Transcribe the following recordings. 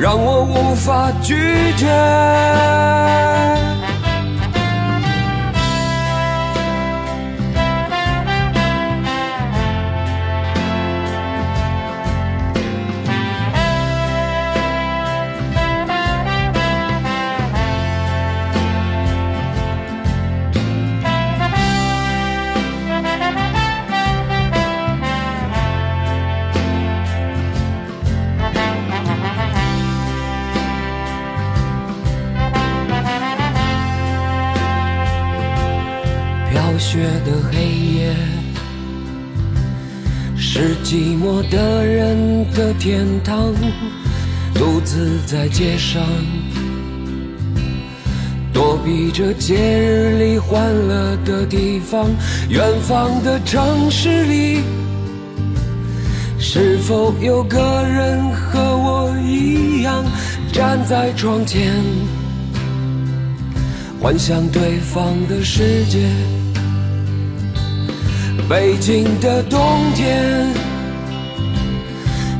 让我无法拒绝。我的人的天堂。独自在街上，躲避着节日里欢乐的地方。远方的城市里，是否有个人和我一样站在窗前，幻想对方的世界？北京的冬天，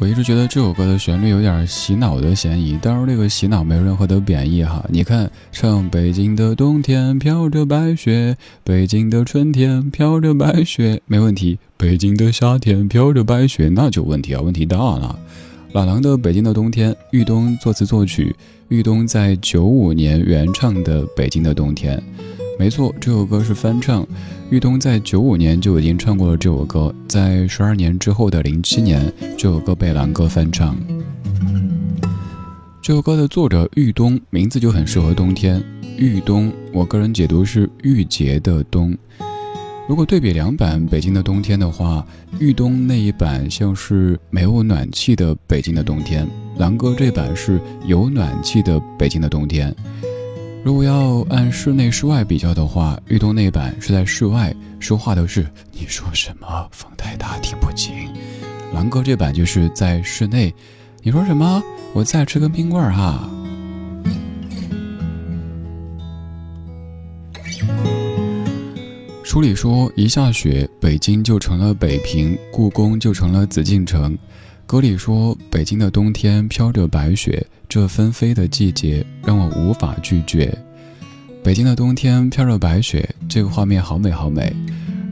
我一直觉得这首歌的旋律有点洗脑的嫌疑，当然这个洗脑没有任何的贬义哈。你看，唱北京的冬天飘着白雪，北京的春天飘着白雪，没问题；北京的夏天飘着白雪，那就问题啊，问题大了。老狼的《北京的冬天》，玉东作词作曲，玉东在九五年原唱的《北京的冬天》。没错，这首歌是翻唱。玉东在九五年就已经唱过了这首歌，在十二年之后的零七年，这首歌被狼哥翻唱。这首歌的作者玉东名字就很适合冬天。玉东，我个人解读是郁结的冬。如果对比两版《北京的冬天》的话，玉东那一版像是没有暖气的北京的冬天，狼哥这版是有暖气的北京的冬天。如果要按室内室外比较的话，豫东那版是在室外，说话都是你说什么，风太大听不清。狼哥这版就是在室内，你说什么，我再吃根冰棍儿哈。书里说，一下雪，北京就成了北平，故宫就成了紫禁城。歌里说：“北京的冬天飘着白雪，这纷飞的季节让我无法拒绝。”北京的冬天飘着白雪，这个画面好美好美。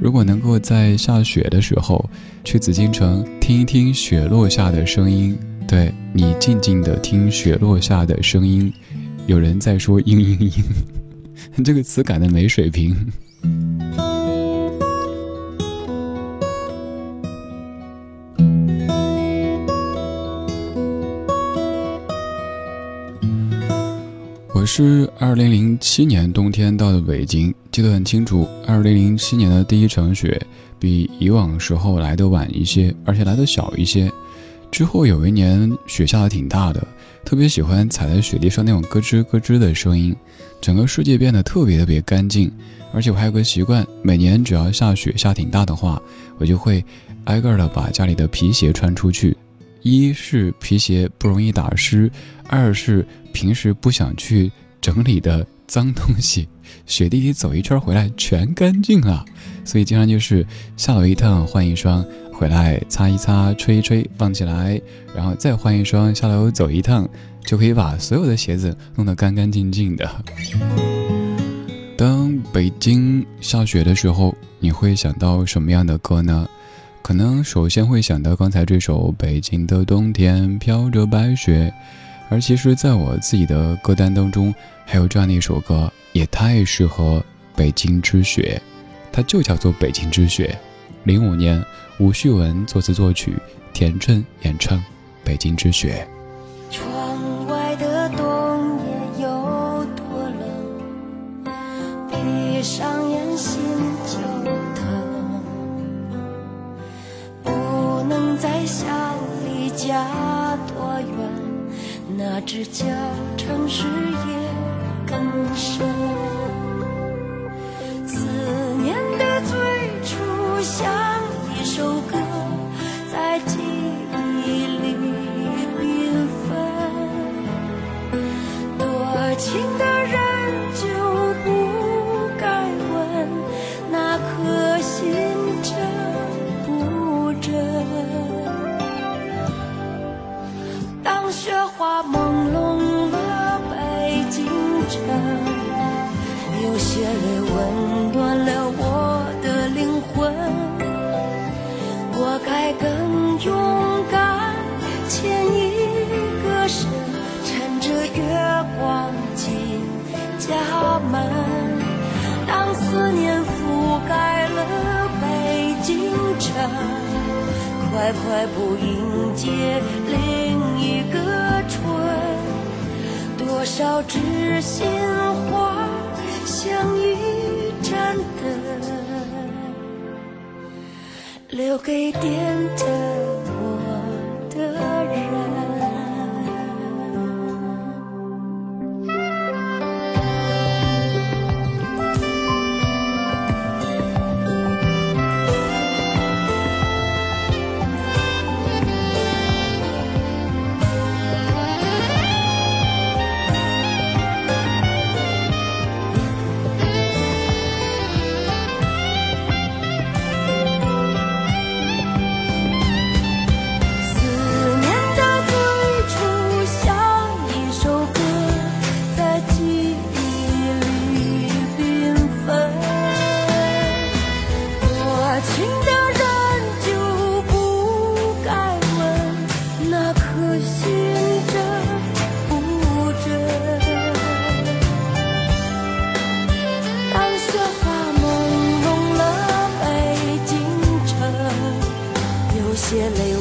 如果能够在下雪的时候去紫禁城听一听雪落下的声音，对你静静的听雪落下的声音，有人在说嘤嘤嘤，这个词改的没水平。我是二零零七年冬天到的北京，记得很清楚。二零零七年的第一场雪，比以往时候来的晚一些，而且来的小一些。之后有一年雪下的挺大的，特别喜欢踩在雪地上那种咯吱咯吱的声音，整个世界变得特别特别干净。而且我还有个习惯，每年只要下雪下挺大的话，我就会挨个的把家里的皮鞋穿出去。一是皮鞋不容易打湿，二是平时不想去整理的脏东西，雪地里走一圈回来全干净了，所以经常就是下楼一趟换一双，回来擦一擦、吹一吹放起来，然后再换一双，下楼走一趟就可以把所有的鞋子弄得干干净净的。当北京下雪的时候，你会想到什么样的歌呢？可能首先会想到刚才这首《北京的冬天飘着白雪》，而其实在我自己的歌单当中，还有这样的一首歌，也太适合北京之雪，它就叫做《北京之雪》。零五年，吴旭文作词作曲，田震演唱《北京之雪》。窗外的冬夜有多冷，闭上眼心就。疼，不能再想离家多远，那只脚城市也更深。花朦胧了北京城，有些泪温暖了我的灵魂。我该更勇敢牵一个手，趁着月光进家门。当思念覆盖了北京城，快快步迎接另一个。多少知心话，像一盏灯，留给点着些泪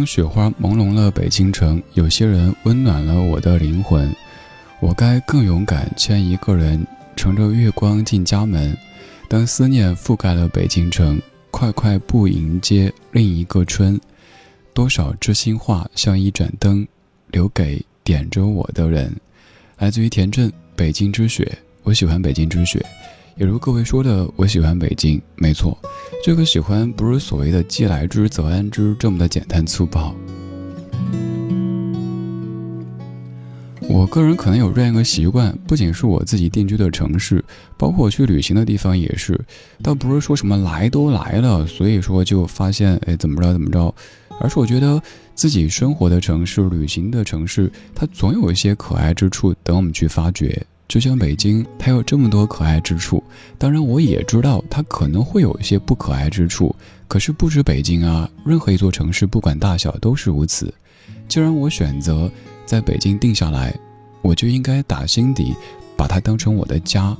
当雪花朦胧了北京城，有些人温暖了我的灵魂。我该更勇敢，牵一个人，乘着月光进家门。当思念覆盖了北京城，快快步迎接另一个春。多少知心话像一盏灯，留给点着我的人。来自于田震，《北京之雪》，我喜欢北京之雪。也如各位说的，我喜欢北京，没错，这个喜欢不是所谓的既来之则安之这么的简单粗暴。我个人可能有这样一个习惯，不仅是我自己定居的城市，包括我去旅行的地方也是，倒不是说什么来都来了，所以说就发现哎怎么着怎么着，而是我觉得自己生活的城市、旅行的城市，它总有一些可爱之处等我们去发掘。就像北京，它有这么多可爱之处。当然，我也知道它可能会有一些不可爱之处。可是不止北京啊，任何一座城市，不管大小，都是如此。既然我选择在北京定下来，我就应该打心底把它当成我的家。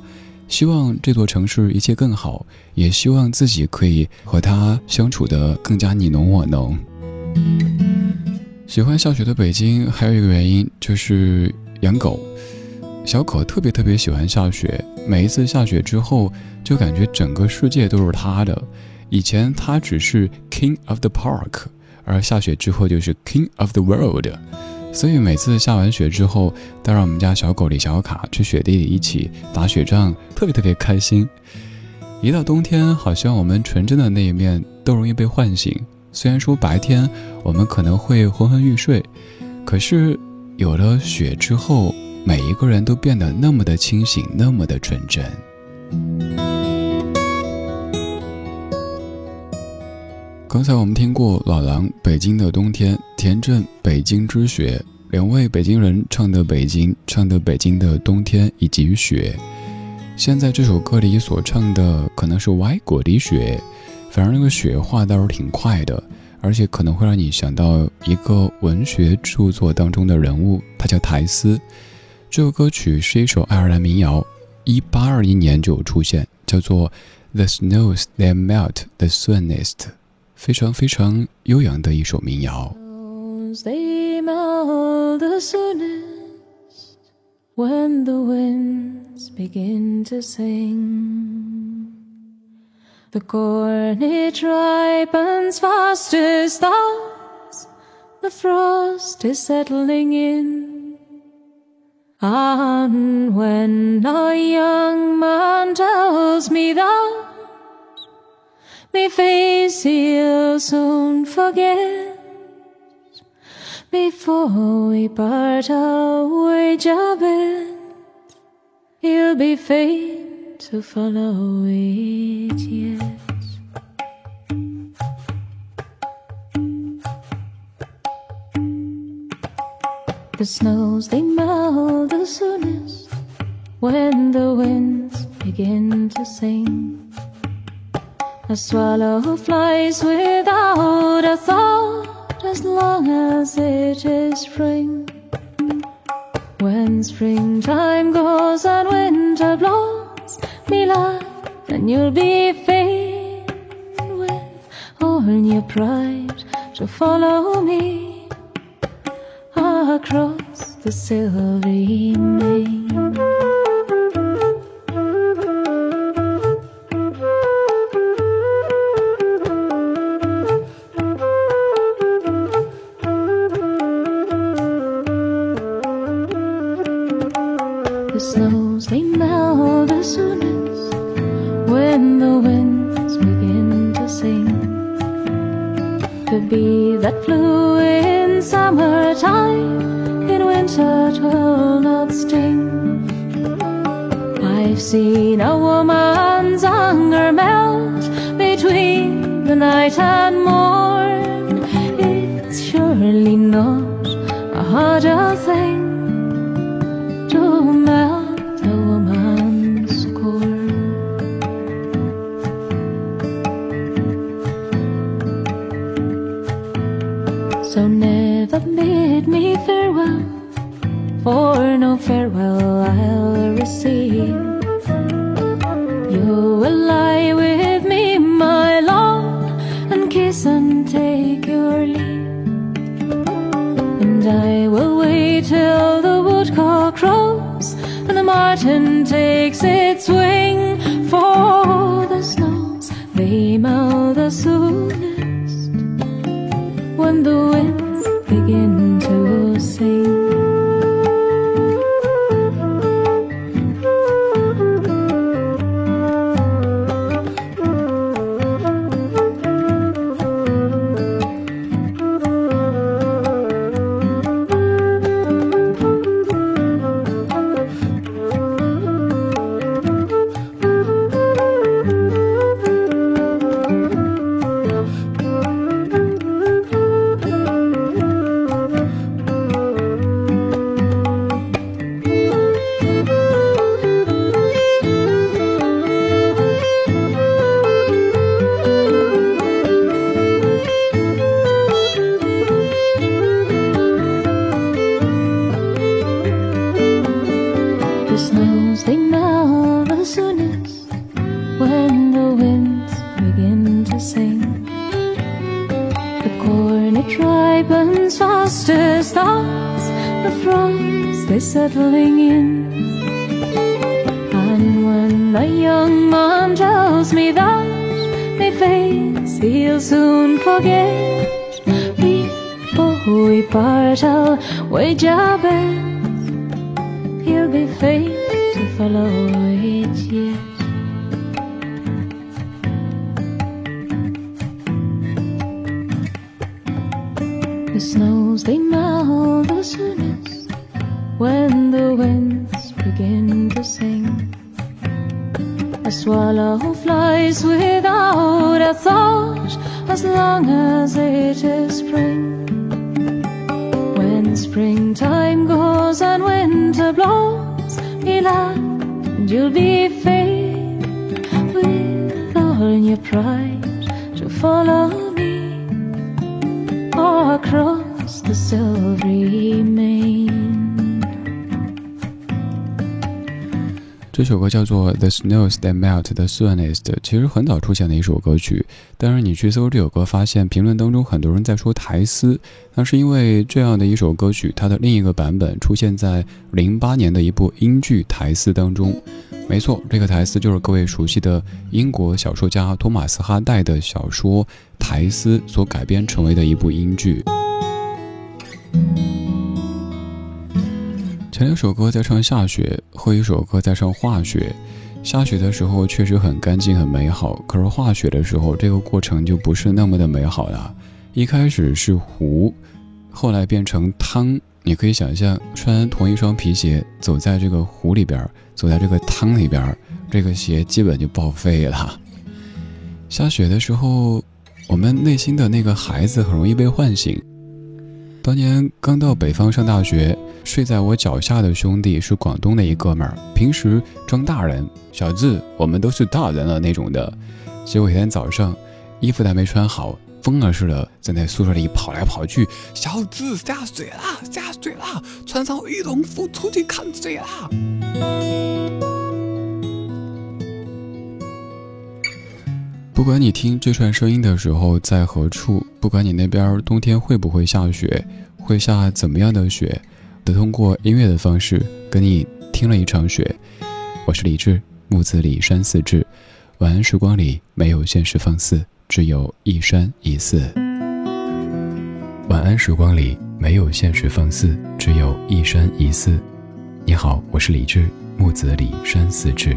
希望这座城市一切更好，也希望自己可以和它相处得更加你侬我侬。喜欢下雪的北京，还有一个原因就是养狗。小可特别特别喜欢下雪，每一次下雪之后，就感觉整个世界都是他的。以前他只是 king of the park，而下雪之后就是 king of the world。所以每次下完雪之后，都让我们家小狗李小卡去雪地里一起打雪仗，特别特别开心。一到冬天，好像我们纯真的那一面都容易被唤醒。虽然说白天我们可能会昏昏欲睡，可是有了雪之后。每一个人都变得那么的清醒，那么的纯真。刚才我们听过老狼《北京的冬天》，田震《北京之雪》，两位北京人唱的北京，唱的北京的冬天以及雪。现在这首歌里所唱的可能是外国的雪，反而那个雪化倒是挺快的，而且可能会让你想到一个文学著作当中的人物，他叫苔丝。这首歌曲是一首爱尔兰民谣，一八二一年就有出现，叫做《The Snows That Melt the Soonest》，非常非常悠扬的一首民谣。They melt the soonest when the winds begin to sing. The corn it ripens fastest as the frost is settling in. And when a young man tells me that me face he'll soon forget before we part away, Jabez, he'll be fain to follow it yet. The snows they melt the soonest when the winds begin to sing. A swallow flies without a thought as long as it is spring. When springtime goes and winter blows, me lad, then you'll be fain with all your pride to follow me across the silvery main. Winter will not sting. I've seen a woman's anger melt between the night and morn. It's surely not a harder farewell I'll receive. You will lie with me, my love, and kiss and take your leave. And I will wait till the woodcock crows and the martin takes its wing. For the snows they melt the soonest when the snows they melt the soonest when the winds begin to sing. A swallow flies without a thought as long as it is spring. When springtime goes and winter blows, me lad, you'll be fain with all your pride to follow the remain 这首歌叫做《The Snows That Melt the Soonest》，其实很早出现的一首歌曲。但是你去搜这首歌，发现评论当中很多人在说台丝，那是因为这样的一首歌曲，它的另一个版本出现在零八年的一部英剧《台丝》当中。没错，这个台丝就是各位熟悉的英国小说家托马斯哈代的小说《台丝》所改编成为的一部英剧。前两首歌在唱下雪，后一首歌在唱化雪。下雪的时候确实很干净很美好，可是化雪的时候，这个过程就不是那么的美好了。一开始是湖，后来变成汤。你可以想象，穿同一双皮鞋走在这个湖里边，走在这个汤里边，这个鞋基本就报废了。下雪的时候，我们内心的那个孩子很容易被唤醒。当年刚到北方上大学，睡在我脚下的兄弟是广东的一哥们儿，平时装大人，小智，我们都是大人了那种的。结果一天早上，衣服还没穿好，疯了似的在那宿舍里跑来跑去。小智下水啦，下水啦，穿上羽绒服出去看水啦。不管你听这串声音的时候在何处，不管你那边冬天会不会下雪，会下怎么样的雪，都通过音乐的方式跟你听了一场雪。我是李志，木子李山寺志。晚安时光里没有现实放肆，只有一山一寺。晚安时光里没有现实放肆，只有一山一寺。你好，我是李志，木子李山寺志。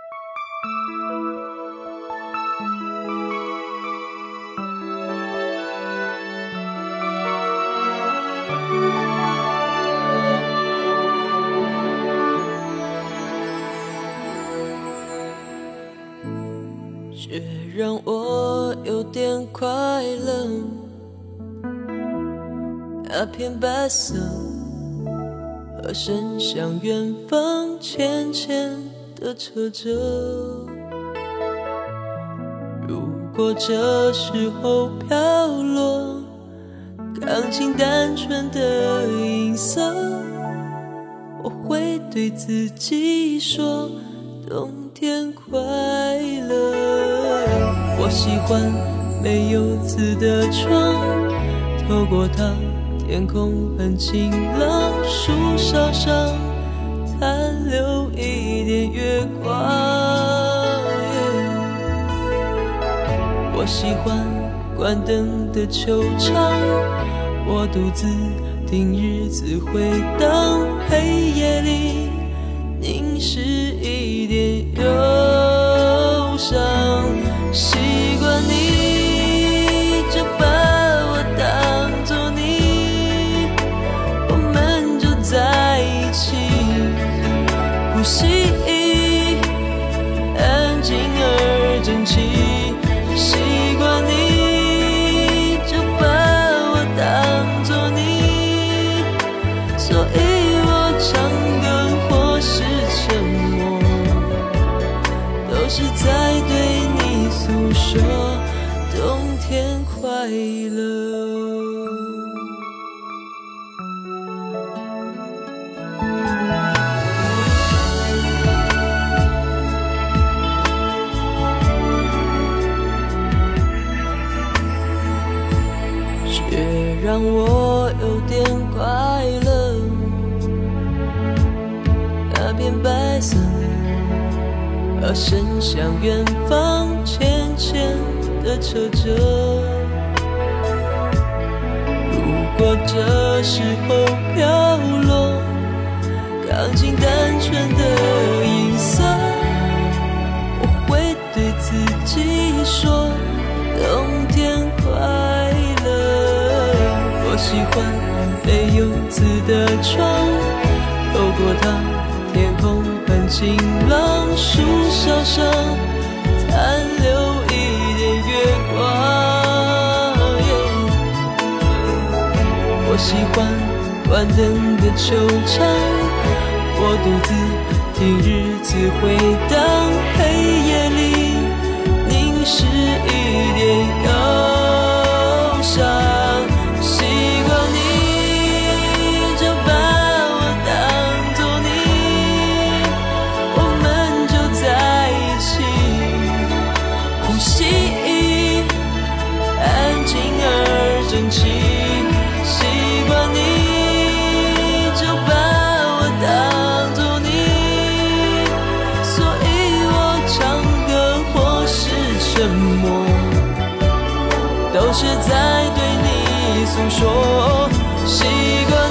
快乐，那片白色和伸向远方浅浅的车辙。如果这时候飘落，钢琴单纯的音色，我会对自己说。冬天快乐。我喜欢没有字的窗，透过它，天空很晴朗，树梢上残留一点月光。我喜欢关灯的球场，我独自听日子回荡，黑夜里凝视一点忧伤。我伸向远方，浅浅的扯着。如果这时候飘落，钢琴单纯的音色，我会对自己说：冬天快乐。我喜欢没有字的窗，透过它，晴朗。树梢上残留一点月光。我喜欢关灯的球场，我独自听日子回荡，黑夜里凝视一点忧伤。是在对你诉说，习惯